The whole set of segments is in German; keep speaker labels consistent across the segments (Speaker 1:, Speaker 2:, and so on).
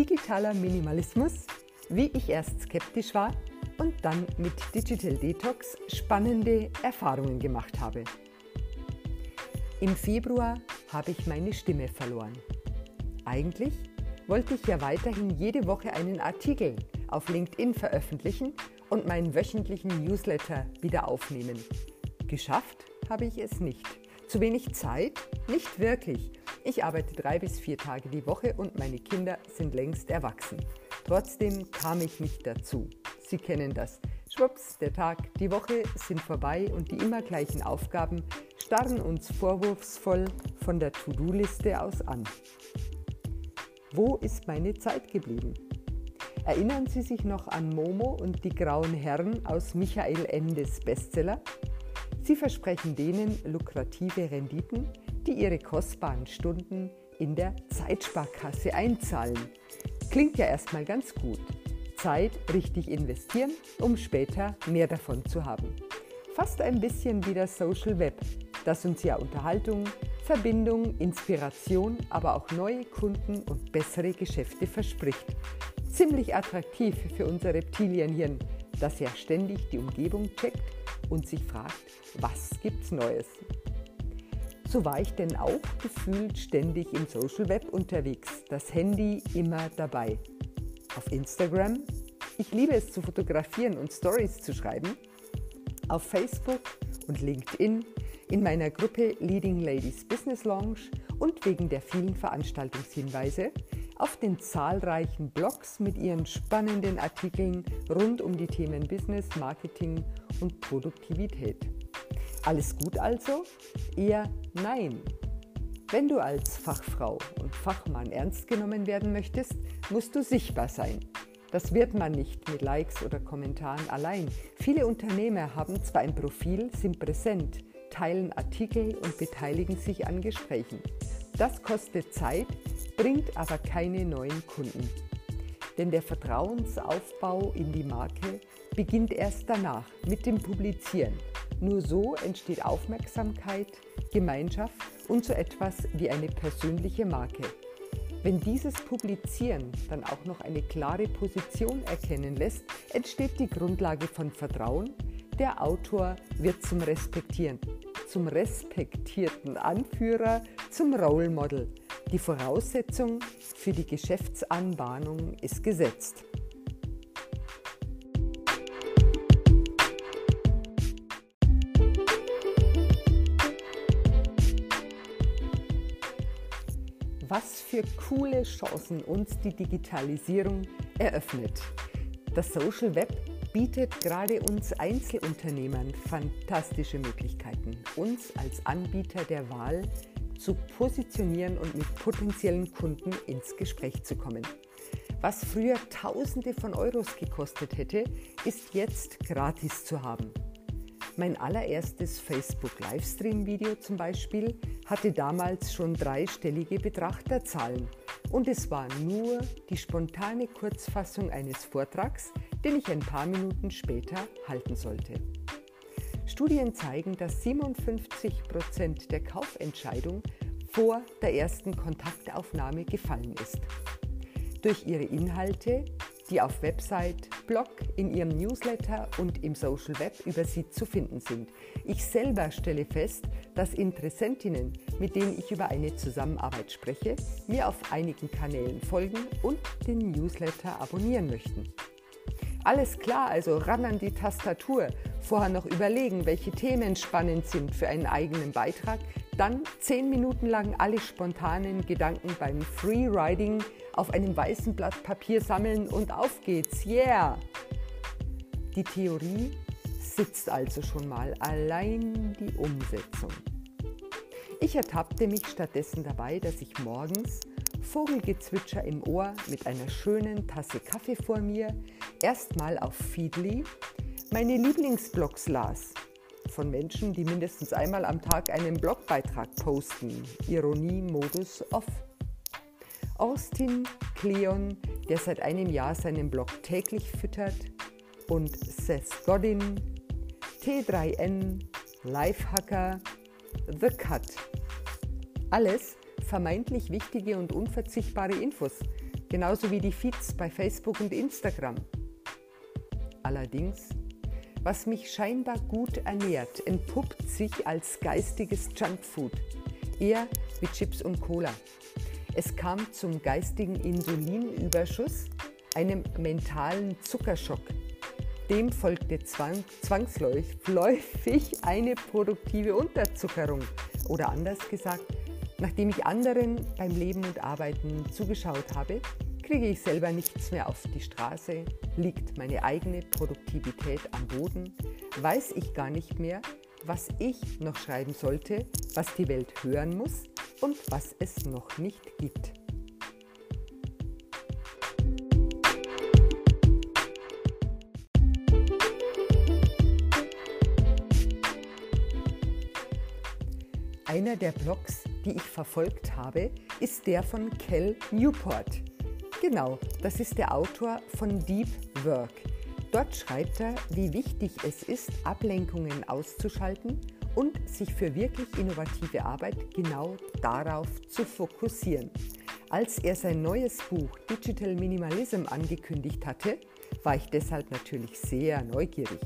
Speaker 1: digitaler Minimalismus, wie ich erst skeptisch war und dann mit Digital Detox spannende Erfahrungen gemacht habe. Im Februar habe ich meine Stimme verloren. Eigentlich wollte ich ja weiterhin jede Woche einen Artikel auf LinkedIn veröffentlichen und meinen wöchentlichen Newsletter wieder aufnehmen. Geschafft habe ich es nicht. Zu wenig Zeit? Nicht wirklich. Ich arbeite drei bis vier Tage die Woche und meine Kinder sind längst erwachsen. Trotzdem kam ich nicht dazu. Sie kennen das. Schwupps, der Tag, die Woche sind vorbei und die immer gleichen Aufgaben starren uns vorwurfsvoll von der To-Do-Liste aus an. Wo ist meine Zeit geblieben? Erinnern Sie sich noch an Momo und die grauen Herren aus Michael Endes Bestseller? Sie versprechen denen lukrative Renditen, die ihre kostbaren Stunden in der Zeitsparkasse einzahlen. Klingt ja erstmal ganz gut. Zeit richtig investieren, um später mehr davon zu haben. Fast ein bisschen wie das Social Web, das uns ja Unterhaltung, Verbindung, Inspiration, aber auch neue Kunden und bessere Geschäfte verspricht. Ziemlich attraktiv für unser Reptilienhirn, das ja ständig die Umgebung checkt und sich fragt, was gibt's Neues? So war ich denn auch gefühlt ständig im Social Web unterwegs, das Handy immer dabei. Auf Instagram, ich liebe es zu fotografieren und Stories zu schreiben. Auf Facebook und LinkedIn, in meiner Gruppe Leading Ladies Business Lounge und wegen der vielen Veranstaltungshinweise auf den zahlreichen Blogs mit ihren spannenden Artikeln rund um die Themen Business, Marketing und Produktivität. Alles gut also? Eher nein. Wenn du als Fachfrau und Fachmann ernst genommen werden möchtest, musst du sichtbar sein. Das wird man nicht mit Likes oder Kommentaren allein. Viele Unternehmer haben zwar ein Profil, sind präsent, teilen Artikel und beteiligen sich an Gesprächen. Das kostet Zeit, bringt aber keine neuen Kunden. Denn der Vertrauensaufbau in die Marke beginnt erst danach mit dem Publizieren. Nur so entsteht Aufmerksamkeit, Gemeinschaft und so etwas wie eine persönliche Marke. Wenn dieses Publizieren dann auch noch eine klare Position erkennen lässt, entsteht die Grundlage von Vertrauen. Der Autor wird zum Respektieren, zum respektierten Anführer, zum Role Model. Die Voraussetzung für die Geschäftsanbahnung ist gesetzt. Für coole Chancen uns die Digitalisierung eröffnet. Das Social Web bietet gerade uns Einzelunternehmern fantastische Möglichkeiten, uns als Anbieter der Wahl zu positionieren und mit potenziellen Kunden ins Gespräch zu kommen. Was früher Tausende von Euros gekostet hätte, ist jetzt gratis zu haben. Mein allererstes Facebook-Livestream-Video zum Beispiel hatte damals schon dreistellige Betrachterzahlen und es war nur die spontane Kurzfassung eines Vortrags, den ich ein paar Minuten später halten sollte. Studien zeigen, dass 57 Prozent der Kaufentscheidung vor der ersten Kontaktaufnahme gefallen ist. Durch ihre Inhalte die auf Website, Blog, in ihrem Newsletter und im Social Web über sie zu finden sind. Ich selber stelle fest, dass Interessentinnen, mit denen ich über eine Zusammenarbeit spreche, mir auf einigen Kanälen folgen und den Newsletter abonnieren möchten. Alles klar, also ran an die Tastatur, vorher noch überlegen, welche Themen spannend sind für einen eigenen Beitrag, dann zehn Minuten lang alle spontanen Gedanken beim Freeriding auf einem weißen Blatt Papier sammeln und auf geht's, yeah! Die Theorie sitzt also schon mal, allein die Umsetzung. Ich ertappte mich stattdessen dabei, dass ich morgens Vogelgezwitscher im Ohr mit einer schönen Tasse Kaffee vor mir erstmal auf Feedly meine Lieblingsblogs las von Menschen, die mindestens einmal am Tag einen Blogbeitrag posten. Ironie-Modus off. Austin Cleon, der seit einem Jahr seinen Blog täglich füttert, und Seth Godin, T3N, Lifehacker, The Cut. Alles vermeintlich wichtige und unverzichtbare Infos, genauso wie die Feeds bei Facebook und Instagram. Allerdings, was mich scheinbar gut ernährt, entpuppt sich als geistiges Junkfood, eher wie Chips und Cola. Es kam zum geistigen Insulinüberschuss, einem mentalen Zuckerschock. Dem folgte zwang, zwangsläufig eine produktive Unterzuckerung. Oder anders gesagt, nachdem ich anderen beim Leben und Arbeiten zugeschaut habe, kriege ich selber nichts mehr auf die Straße, liegt meine eigene Produktivität am Boden, weiß ich gar nicht mehr, was ich noch schreiben sollte, was die Welt hören muss und was es noch nicht gibt. Einer der Blogs, die ich verfolgt habe, ist der von Cal Newport. Genau, das ist der Autor von Deep Work. Dort schreibt er, wie wichtig es ist, Ablenkungen auszuschalten und sich für wirklich innovative Arbeit genau darauf zu fokussieren. Als er sein neues Buch Digital Minimalism angekündigt hatte, war ich deshalb natürlich sehr neugierig.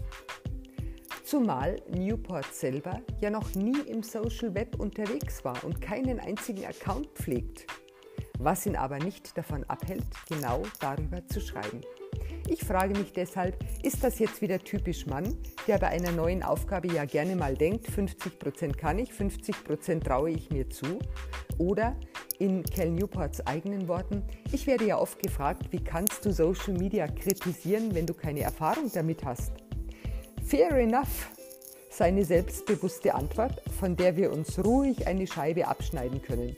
Speaker 1: Zumal Newport selber ja noch nie im Social Web unterwegs war und keinen einzigen Account pflegt, was ihn aber nicht davon abhält, genau darüber zu schreiben. Ich frage mich deshalb, ist das jetzt wieder typisch Mann, der bei einer neuen Aufgabe ja gerne mal denkt, 50% kann ich, 50% traue ich mir zu? Oder in Cal Newports eigenen Worten, ich werde ja oft gefragt, wie kannst du Social Media kritisieren, wenn du keine Erfahrung damit hast? Fair enough, seine selbstbewusste Antwort, von der wir uns ruhig eine Scheibe abschneiden können.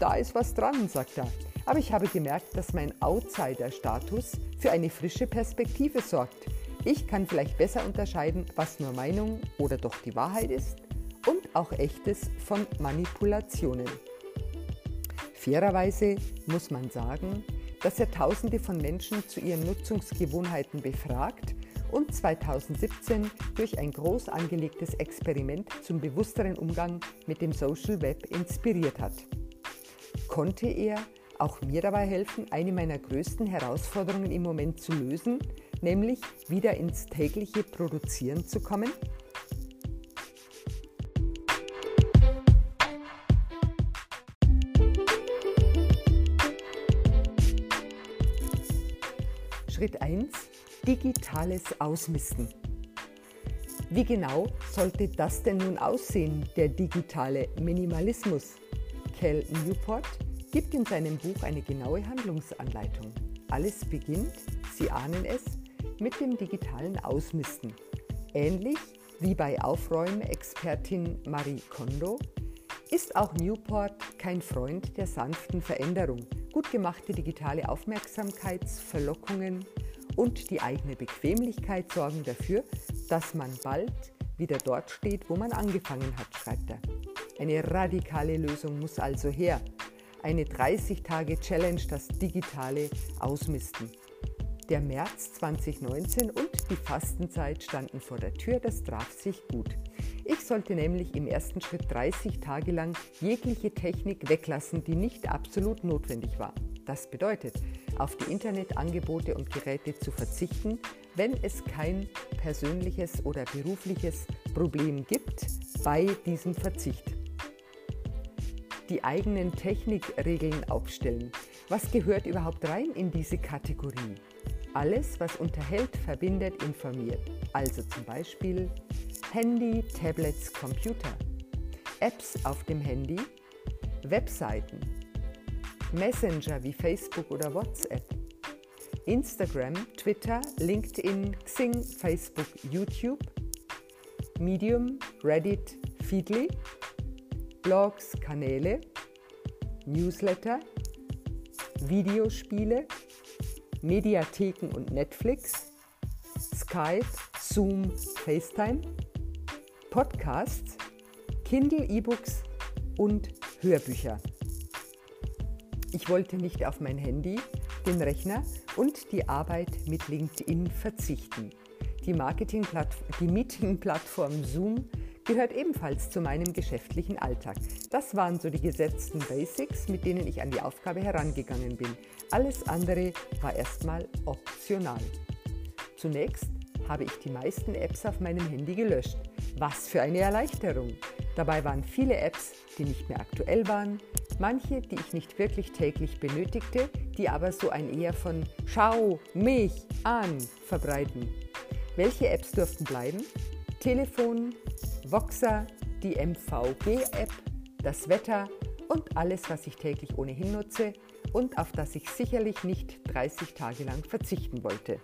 Speaker 1: Da ist was dran, sagt er. Aber ich habe gemerkt, dass mein Outsider-Status für eine frische Perspektive sorgt. Ich kann vielleicht besser unterscheiden, was nur Meinung oder doch die Wahrheit ist und auch echtes von Manipulationen. Fairerweise muss man sagen, dass er Tausende von Menschen zu ihren Nutzungsgewohnheiten befragt und 2017 durch ein groß angelegtes Experiment zum bewussteren Umgang mit dem Social Web inspiriert hat. Konnte er auch mir dabei helfen, eine meiner größten Herausforderungen im Moment zu lösen, nämlich wieder ins tägliche Produzieren zu kommen? Schritt 1. Digitales Ausmisten. Wie genau sollte das denn nun aussehen, der digitale Minimalismus? Cal Newport gibt in seinem Buch eine genaue Handlungsanleitung. Alles beginnt, Sie ahnen es, mit dem digitalen Ausmisten. Ähnlich wie bei Aufräumexpertin Marie Kondo ist auch Newport kein Freund der sanften Veränderung. Gut gemachte digitale Aufmerksamkeitsverlockungen und die eigene Bequemlichkeit sorgen dafür, dass man bald wieder dort steht, wo man angefangen hat, schreibt er. Eine radikale Lösung muss also her eine 30-Tage-Challenge, das digitale Ausmisten. Der März 2019 und die Fastenzeit standen vor der Tür, das traf sich gut. Ich sollte nämlich im ersten Schritt 30 Tage lang jegliche Technik weglassen, die nicht absolut notwendig war. Das bedeutet, auf die Internetangebote und Geräte zu verzichten, wenn es kein persönliches oder berufliches Problem gibt bei diesem Verzicht die eigenen Technikregeln aufstellen. Was gehört überhaupt rein in diese Kategorie? Alles, was unterhält, verbindet, informiert. Also zum Beispiel Handy, Tablets, Computer, Apps auf dem Handy, Webseiten, Messenger wie Facebook oder WhatsApp, Instagram, Twitter, LinkedIn, Xing, Facebook, YouTube, Medium, Reddit, Feedly, Blogs, Kanäle, Newsletter, Videospiele, Mediatheken und Netflix, Skype, Zoom, FaceTime, Podcasts, Kindle E-Books und Hörbücher. Ich wollte nicht auf mein Handy, den Rechner und die Arbeit mit LinkedIn verzichten. Die, die Meeting-Plattform Zoom gehört ebenfalls zu meinem geschäftlichen Alltag. Das waren so die gesetzten Basics, mit denen ich an die Aufgabe herangegangen bin. Alles andere war erstmal optional. Zunächst habe ich die meisten Apps auf meinem Handy gelöscht. Was für eine Erleichterung! Dabei waren viele Apps, die nicht mehr aktuell waren, manche, die ich nicht wirklich täglich benötigte, die aber so ein eher von Schau mich an verbreiten. Welche Apps durften bleiben? Telefon, Voxer, die MVG-App, das Wetter und alles, was ich täglich ohnehin nutze und auf das ich sicherlich nicht 30 Tage lang verzichten wollte.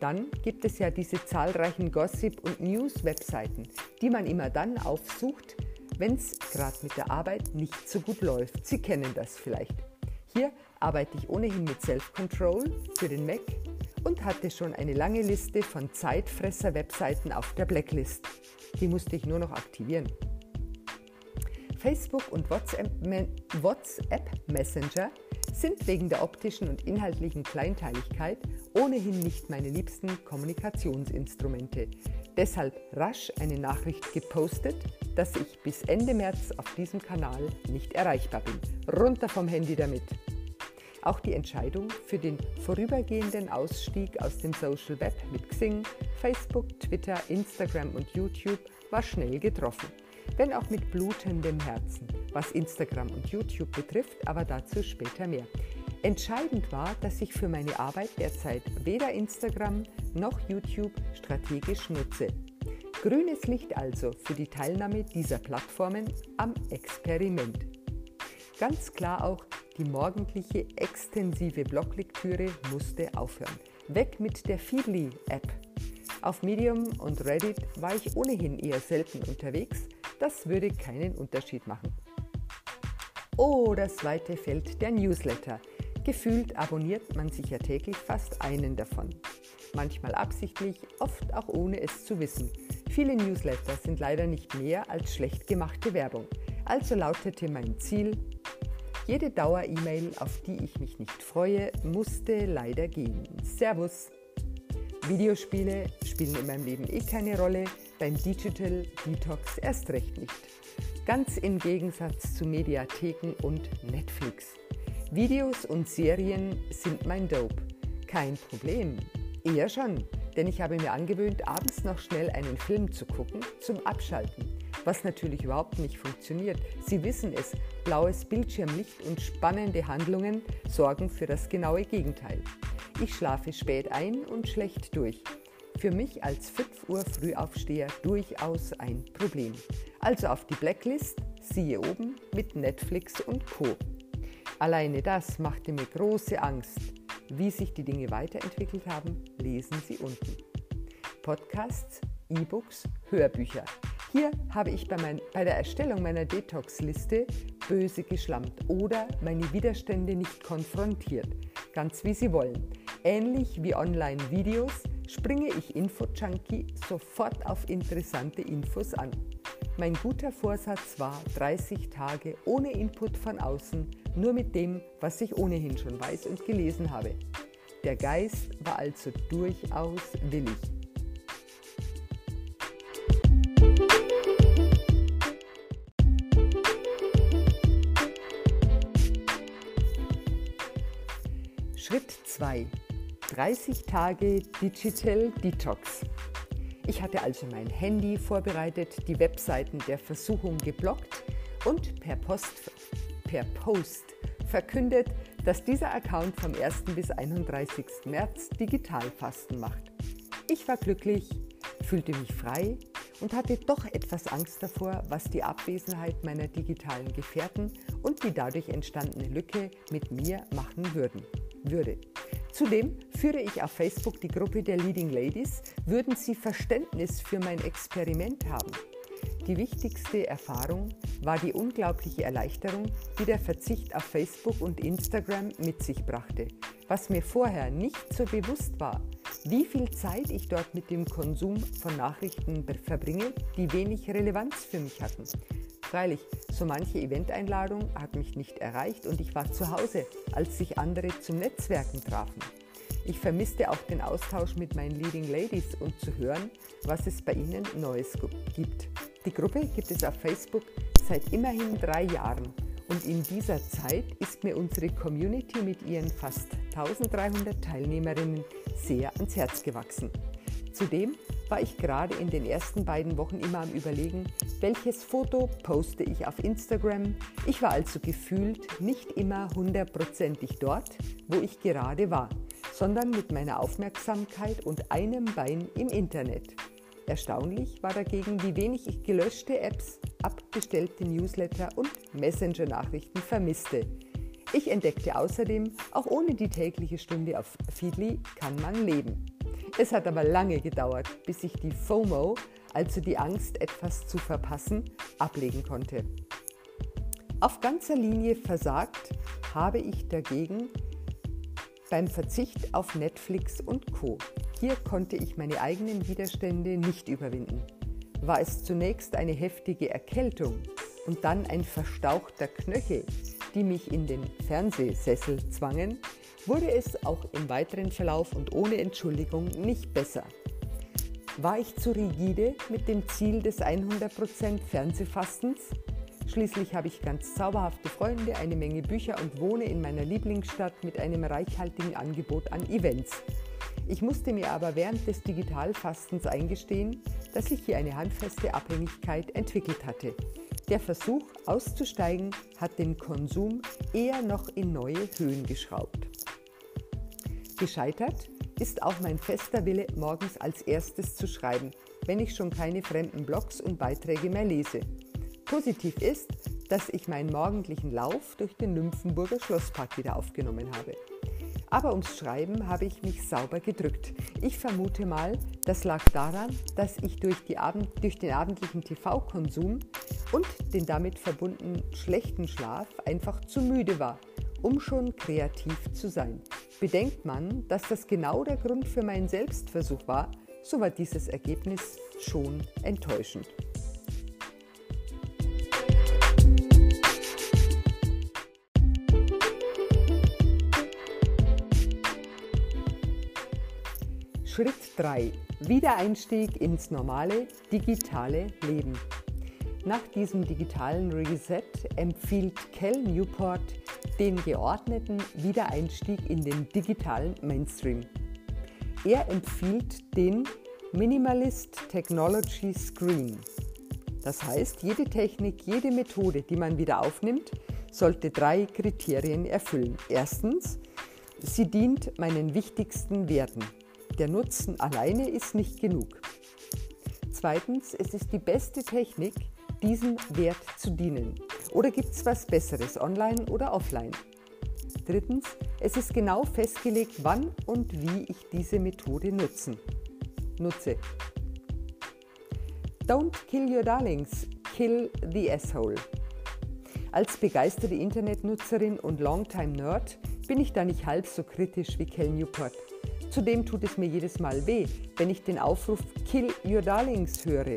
Speaker 1: Dann gibt es ja diese zahlreichen Gossip- und News-Webseiten, die man immer dann aufsucht, wenn es gerade mit der Arbeit nicht so gut läuft. Sie kennen das vielleicht. Hier arbeite ich ohnehin mit Self-Control für den Mac und hatte schon eine lange Liste von Zeitfresser-Webseiten auf der Blacklist. Die musste ich nur noch aktivieren. Facebook und WhatsApp, Messenger sind wegen der optischen und inhaltlichen Kleinteiligkeit ohnehin nicht meine liebsten Kommunikationsinstrumente. Deshalb rasch eine Nachricht gepostet, dass ich bis Ende März auf diesem Kanal nicht erreichbar bin. Runter vom Handy damit! Auch die Entscheidung für den vorübergehenden Ausstieg aus dem Social Web mit Xing, Facebook, Twitter, Instagram und YouTube war schnell getroffen wenn auch mit blutendem Herzen, was Instagram und YouTube betrifft, aber dazu später mehr. Entscheidend war, dass ich für meine Arbeit derzeit weder Instagram noch YouTube strategisch nutze. Grünes Licht also für die Teilnahme dieser Plattformen am Experiment. Ganz klar auch, die morgendliche extensive Bloglektüre musste aufhören. Weg mit der Feedly-App. Auf Medium und Reddit war ich ohnehin eher selten unterwegs, das würde keinen Unterschied machen. Oh, das zweite Feld der Newsletter. Gefühlt abonniert man sich ja täglich fast einen davon. Manchmal absichtlich, oft auch ohne es zu wissen. Viele Newsletter sind leider nicht mehr als schlecht gemachte Werbung. Also lautete mein Ziel, jede Dauer-E-Mail, auf die ich mich nicht freue, musste leider gehen. Servus! Videospiele spielen in meinem Leben eh keine Rolle, beim Digital Detox erst recht nicht. Ganz im Gegensatz zu Mediatheken und Netflix. Videos und Serien sind mein Dope. Kein Problem. Eher schon, denn ich habe mir angewöhnt, abends noch schnell einen Film zu gucken zum Abschalten. Was natürlich überhaupt nicht funktioniert. Sie wissen es, blaues Bildschirmlicht und spannende Handlungen sorgen für das genaue Gegenteil. Ich schlafe spät ein und schlecht durch. Für mich als 5 Uhr Frühaufsteher durchaus ein Problem. Also auf die Blacklist, siehe oben, mit Netflix und Co. Alleine das machte mir große Angst. Wie sich die Dinge weiterentwickelt haben, lesen Sie unten. Podcasts, E-Books, Hörbücher. Hier habe ich bei, mein, bei der Erstellung meiner Detox-Liste böse geschlampt oder meine Widerstände nicht konfrontiert, ganz wie Sie wollen. Ähnlich wie Online-Videos springe ich Info-Junkie sofort auf interessante Infos an. Mein guter Vorsatz war 30 Tage ohne Input von außen, nur mit dem, was ich ohnehin schon weiß und gelesen habe. Der Geist war also durchaus willig. 30 Tage Digital Detox. Ich hatte also mein Handy vorbereitet, die Webseiten der Versuchung geblockt und per Post, per Post verkündet, dass dieser Account vom 1. bis 31. März Digitalfasten macht. Ich war glücklich, fühlte mich frei und hatte doch etwas Angst davor, was die Abwesenheit meiner digitalen Gefährten und die dadurch entstandene Lücke mit mir machen würden, würde. Zudem führe ich auf Facebook die Gruppe der Leading Ladies. Würden Sie Verständnis für mein Experiment haben? Die wichtigste Erfahrung war die unglaubliche Erleichterung, die der Verzicht auf Facebook und Instagram mit sich brachte. Was mir vorher nicht so bewusst war, wie viel Zeit ich dort mit dem Konsum von Nachrichten verbringe, die wenig Relevanz für mich hatten. Freilich, so manche Eventeinladung hat mich nicht erreicht und ich war zu Hause, als sich andere zum Netzwerken trafen. Ich vermisste auch den Austausch mit meinen Leading Ladies und zu hören, was es bei ihnen Neues gibt. Die Gruppe gibt es auf Facebook seit immerhin drei Jahren und in dieser Zeit ist mir unsere Community mit ihren fast 1300 Teilnehmerinnen sehr ans Herz gewachsen. Zudem war ich gerade in den ersten beiden Wochen immer am Überlegen, welches Foto poste ich auf Instagram. Ich war also gefühlt nicht immer hundertprozentig dort, wo ich gerade war, sondern mit meiner Aufmerksamkeit und einem Bein im Internet. Erstaunlich war dagegen, wie wenig ich gelöschte Apps, abgestellte Newsletter und Messenger-Nachrichten vermisste. Ich entdeckte außerdem, auch ohne die tägliche Stunde auf Feedly kann man leben. Es hat aber lange gedauert, bis ich die FOMO, also die Angst, etwas zu verpassen, ablegen konnte. Auf ganzer Linie versagt habe ich dagegen beim Verzicht auf Netflix und Co. Hier konnte ich meine eigenen Widerstände nicht überwinden. War es zunächst eine heftige Erkältung und dann ein verstauchter Knöchel, die mich in den Fernsehsessel zwangen, wurde es auch im weiteren Verlauf und ohne Entschuldigung nicht besser. War ich zu rigide mit dem Ziel des 100% Fernsehfastens? Schließlich habe ich ganz zauberhafte Freunde, eine Menge Bücher und wohne in meiner Lieblingsstadt mit einem reichhaltigen Angebot an Events. Ich musste mir aber während des Digitalfastens eingestehen, dass ich hier eine handfeste Abhängigkeit entwickelt hatte. Der Versuch auszusteigen hat den Konsum eher noch in neue Höhen geschraubt. Gescheitert ist auch mein fester Wille, morgens als erstes zu schreiben, wenn ich schon keine fremden Blogs und Beiträge mehr lese. Positiv ist, dass ich meinen morgendlichen Lauf durch den Nymphenburger Schlosspark wieder aufgenommen habe. Aber ums Schreiben habe ich mich sauber gedrückt. Ich vermute mal, das lag daran, dass ich durch, Abend, durch den abendlichen TV-Konsum und den damit verbundenen schlechten Schlaf einfach zu müde war, um schon kreativ zu sein. Bedenkt man, dass das genau der Grund für meinen Selbstversuch war, so war dieses Ergebnis schon enttäuschend. Schritt 3. Wiedereinstieg ins normale digitale Leben. Nach diesem digitalen Reset empfiehlt Cal Newport den geordneten Wiedereinstieg in den digitalen Mainstream. Er empfiehlt den Minimalist Technology Screen. Das heißt, jede Technik, jede Methode, die man wieder aufnimmt, sollte drei Kriterien erfüllen. Erstens, sie dient meinen wichtigsten Werten. Der Nutzen alleine ist nicht genug. Zweitens, es ist die beste Technik, diesem Wert zu dienen. Oder gibt es was Besseres, online oder offline? Drittens, es ist genau festgelegt, wann und wie ich diese Methode nutzen, nutze. Don't kill your darlings, kill the asshole. Als begeisterte Internetnutzerin und Longtime Nerd bin ich da nicht halb so kritisch wie Cal Newport. Zudem tut es mir jedes Mal weh, wenn ich den Aufruf Kill Your Darlings höre.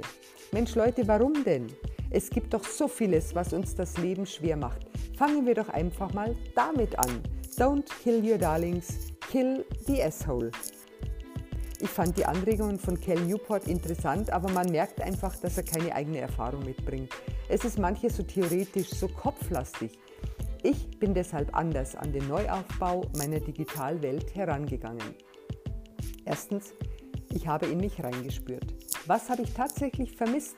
Speaker 1: Mensch Leute, warum denn? Es gibt doch so vieles, was uns das Leben schwer macht. Fangen wir doch einfach mal damit an. Don't kill your darlings, kill the asshole. Ich fand die Anregungen von Cal Newport interessant, aber man merkt einfach, dass er keine eigene Erfahrung mitbringt. Es ist manches so theoretisch, so kopflastig. Ich bin deshalb anders an den Neuaufbau meiner Digitalwelt herangegangen. Erstens, ich habe in mich reingespürt. Was habe ich tatsächlich vermisst?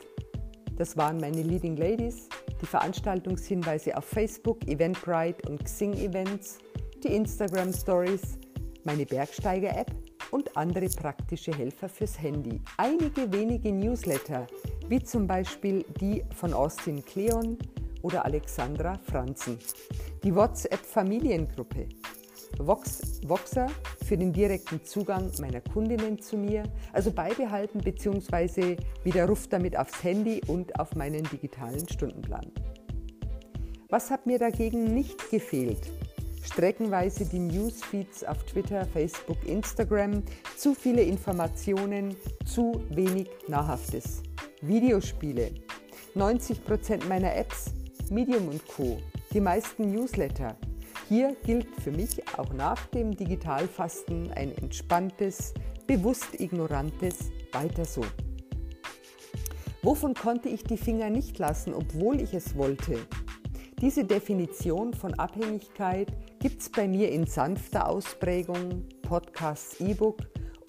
Speaker 1: Das waren meine Leading Ladies, die Veranstaltungshinweise auf Facebook, Eventbrite und Xing Events, die Instagram Stories, meine Bergsteiger-App und andere praktische Helfer fürs Handy. Einige wenige Newsletter, wie zum Beispiel die von Austin Kleon oder Alexandra Franzen. Die WhatsApp-Familiengruppe, Vox, Voxer für den direkten Zugang meiner Kundinnen zu mir, also beibehalten bzw. widerruft damit aufs Handy und auf meinen digitalen Stundenplan. Was hat mir dagegen nicht gefehlt? Streckenweise die Newsfeeds auf Twitter, Facebook, Instagram, zu viele Informationen, zu wenig Nahrhaftes. Videospiele, 90% meiner Apps, Medium und Co., die meisten Newsletter, Hier gilt für mich auch nach dem Digitalfasten ein entspanntes, bewusst ignorantes Weiter so. Wovon konnte ich die Finger nicht lassen, obwohl ich es wollte? Diese Definition von Abhängigkeit gibt es bei mir in sanfter Ausprägung, Podcasts, E-Book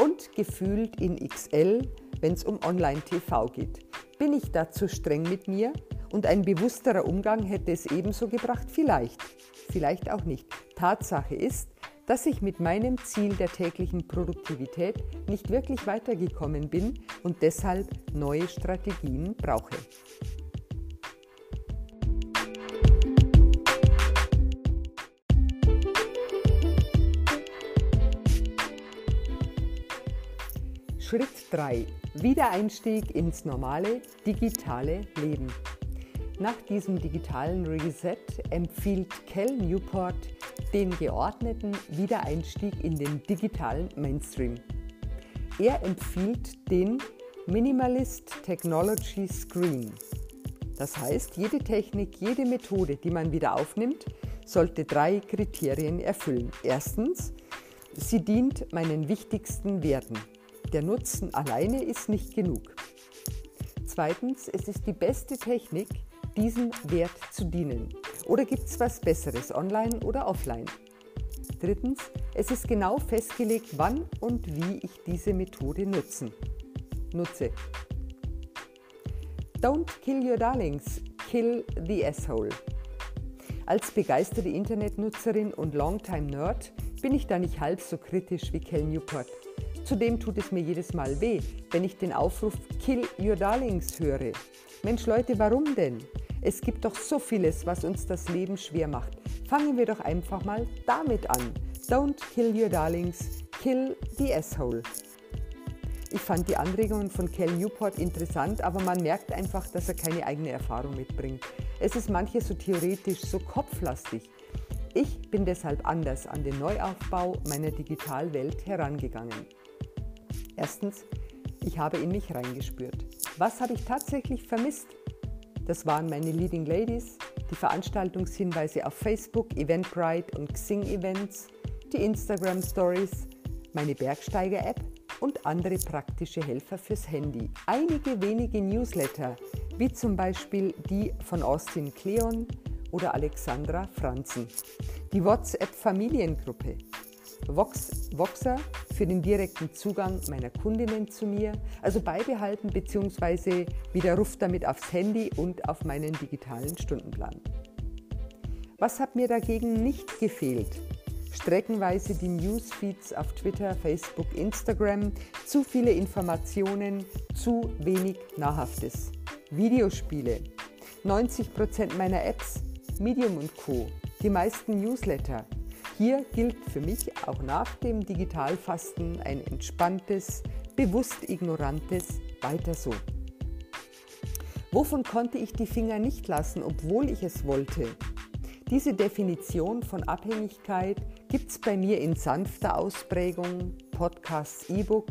Speaker 1: und gefühlt in XL, wenn es um Online-TV geht. Bin ich dazu streng mit mir? Und ein bewussterer Umgang hätte es ebenso gebracht? Vielleicht, vielleicht auch nicht. Tatsache ist, dass ich mit meinem Ziel der täglichen Produktivität nicht wirklich weitergekommen bin und deshalb neue Strategien brauche. Schritt 3. Wiedereinstieg ins normale digitale Leben. Nach diesem digitalen Reset empfiehlt Cal Newport den geordneten Wiedereinstieg in den digitalen Mainstream. Er empfiehlt den Minimalist Technology Screen. Das heißt, jede Technik, jede Methode, die man wieder aufnimmt, sollte drei Kriterien erfüllen. Erstens, sie dient meinen wichtigsten Werten. Der Nutzen alleine ist nicht genug. Zweitens, es ist die beste Technik, diesem Wert zu dienen. Oder gibt es was Besseres, online oder offline? Drittens, es ist genau festgelegt, wann und wie ich diese Methode nutzen, nutze. Don't kill your darlings, kill the asshole. Als begeisterte Internetnutzerin und Longtime Nerd bin ich da nicht halb so kritisch wie Cal Newport. Zudem tut es mir jedes Mal weh, wenn ich den Aufruf Kill Your Darlings höre. Mensch Leute, warum denn? Es gibt doch so vieles, was uns das Leben schwer macht. Fangen wir doch einfach mal damit an. Don't kill your darlings, kill the asshole. Ich fand die Anregungen von Cal Newport interessant, aber man merkt einfach, dass er keine eigene Erfahrung mitbringt. Es ist manches so theoretisch, so kopflastig. Ich bin deshalb anders an den Neuaufbau meiner Digitalwelt herangegangen. Erstens, ich habe in mich reingespürt. Was habe ich tatsächlich vermisst? Das waren meine Leading Ladies, die Veranstaltungshinweise auf Facebook, Eventbrite und Xing Events, die Instagram Stories, meine Bergsteiger-App und andere praktische Helfer fürs Handy. Einige wenige Newsletter, wie zum Beispiel die von Austin Kleon oder Alexandra Franzen. Die WhatsApp-Familiengruppe, Vox, Voxer für den direkten Zugang meiner Kundinnen zu mir, also beibehalten bzw. widerruft damit aufs Handy und auf meinen digitalen Stundenplan. Was hat mir dagegen nicht gefehlt? Streckenweise die Newsfeeds auf Twitter, Facebook, Instagram, zu viele Informationen, zu wenig Nahrhaftes. Videospiele, 90% meiner Apps, Medium und Co., die meisten Newsletter, hier gilt für mich auch nach dem Digitalfasten ein entspanntes, bewusst ignorantes Weiter so. Wovon konnte ich die Finger nicht lassen, obwohl ich es wollte? Diese Definition von Abhängigkeit gibt es bei mir in sanfter Ausprägung, Podcasts, E-Book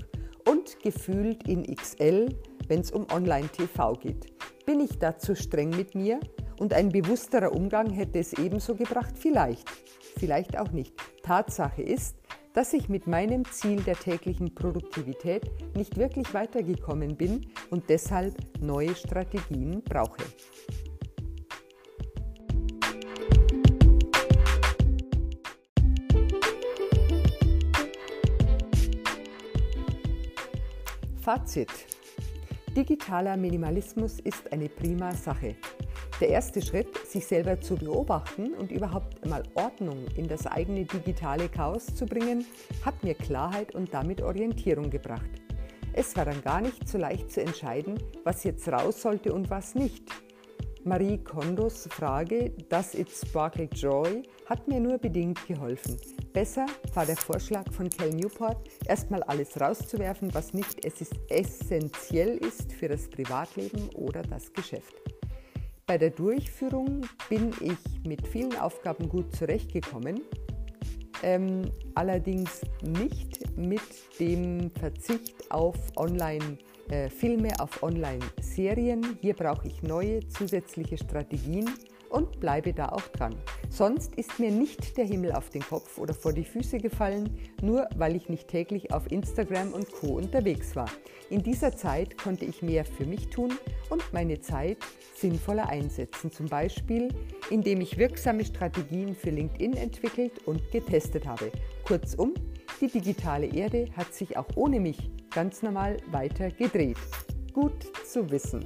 Speaker 1: und gefühlt in XL, wenn es um Online-TV geht. Bin ich dazu streng mit mir und ein bewussterer Umgang hätte es ebenso gebracht? Vielleicht vielleicht auch nicht. Tatsache ist, dass ich mit meinem Ziel der täglichen Produktivität nicht wirklich weitergekommen bin und deshalb neue Strategien brauche. Fazit. Digitaler Minimalismus ist eine prima Sache. Der erste Schritt, sich selber zu beobachten und überhaupt mal Ordnung in das eigene digitale Chaos zu bringen, hat mir Klarheit und damit Orientierung gebracht. Es war dann gar nicht so leicht zu entscheiden, was jetzt raus sollte und was nicht. Marie Kondos Frage, Does it sparkle joy, hat mir nur bedingt geholfen. Besser war der Vorschlag von Cal Newport, erstmal alles rauszuwerfen, was nicht essentiell ist für das Privatleben oder das Geschäft. Bei der Durchführung bin ich mit vielen Aufgaben gut zurechtgekommen, ähm, allerdings nicht mit dem Verzicht auf Online-Filme, äh, auf Online-Serien. Hier brauche ich neue zusätzliche Strategien und bleibe da auch dran. Sonst ist mir nicht der Himmel auf den Kopf oder vor die Füße gefallen, nur weil ich nicht täglich auf Instagram und Co unterwegs war. In dieser Zeit konnte ich mehr für mich tun und meine Zeit sinnvoller einsetzen, zum Beispiel indem ich wirksame Strategien für LinkedIn entwickelt und getestet habe. Kurzum, die digitale Erde hat sich auch ohne mich ganz normal weiter gedreht. Gut zu wissen.